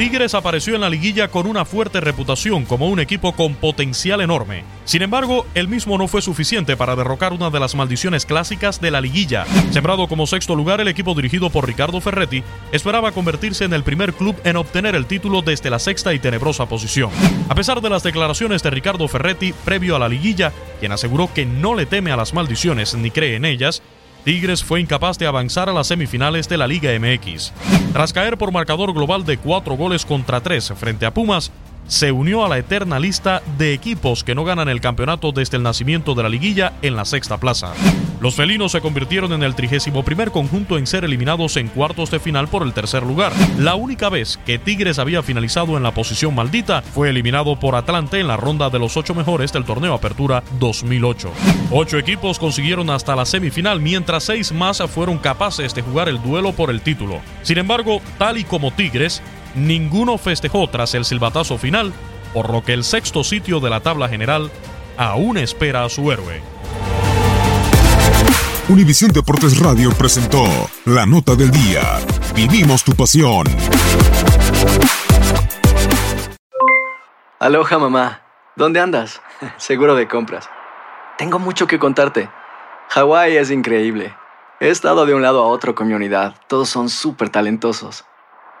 Tigres apareció en la liguilla con una fuerte reputación como un equipo con potencial enorme. Sin embargo, el mismo no fue suficiente para derrocar una de las maldiciones clásicas de la liguilla. Sembrado como sexto lugar, el equipo dirigido por Ricardo Ferretti esperaba convertirse en el primer club en obtener el título desde la sexta y tenebrosa posición. A pesar de las declaraciones de Ricardo Ferretti previo a la liguilla, quien aseguró que no le teme a las maldiciones ni cree en ellas, Tigres fue incapaz de avanzar a las semifinales de la Liga MX. Tras caer por marcador global de cuatro goles contra tres frente a Pumas, se unió a la eterna lista de equipos que no ganan el campeonato desde el nacimiento de la liguilla en la sexta plaza. Los felinos se convirtieron en el 31 primer conjunto en ser eliminados en cuartos de final por el tercer lugar. La única vez que Tigres había finalizado en la posición maldita fue eliminado por Atlante en la ronda de los ocho mejores del torneo Apertura 2008. Ocho equipos consiguieron hasta la semifinal, mientras seis más fueron capaces de jugar el duelo por el título. Sin embargo, tal y como Tigres, ninguno festejó tras el silbatazo final, por lo que el sexto sitio de la tabla general aún espera a su héroe. Univisión Deportes Radio presentó La Nota del Día. Vivimos tu pasión. Aloha mamá, ¿dónde andas? Seguro de compras. Tengo mucho que contarte. Hawái es increíble. He estado de un lado a otro con mi unidad. Todos son súper talentosos.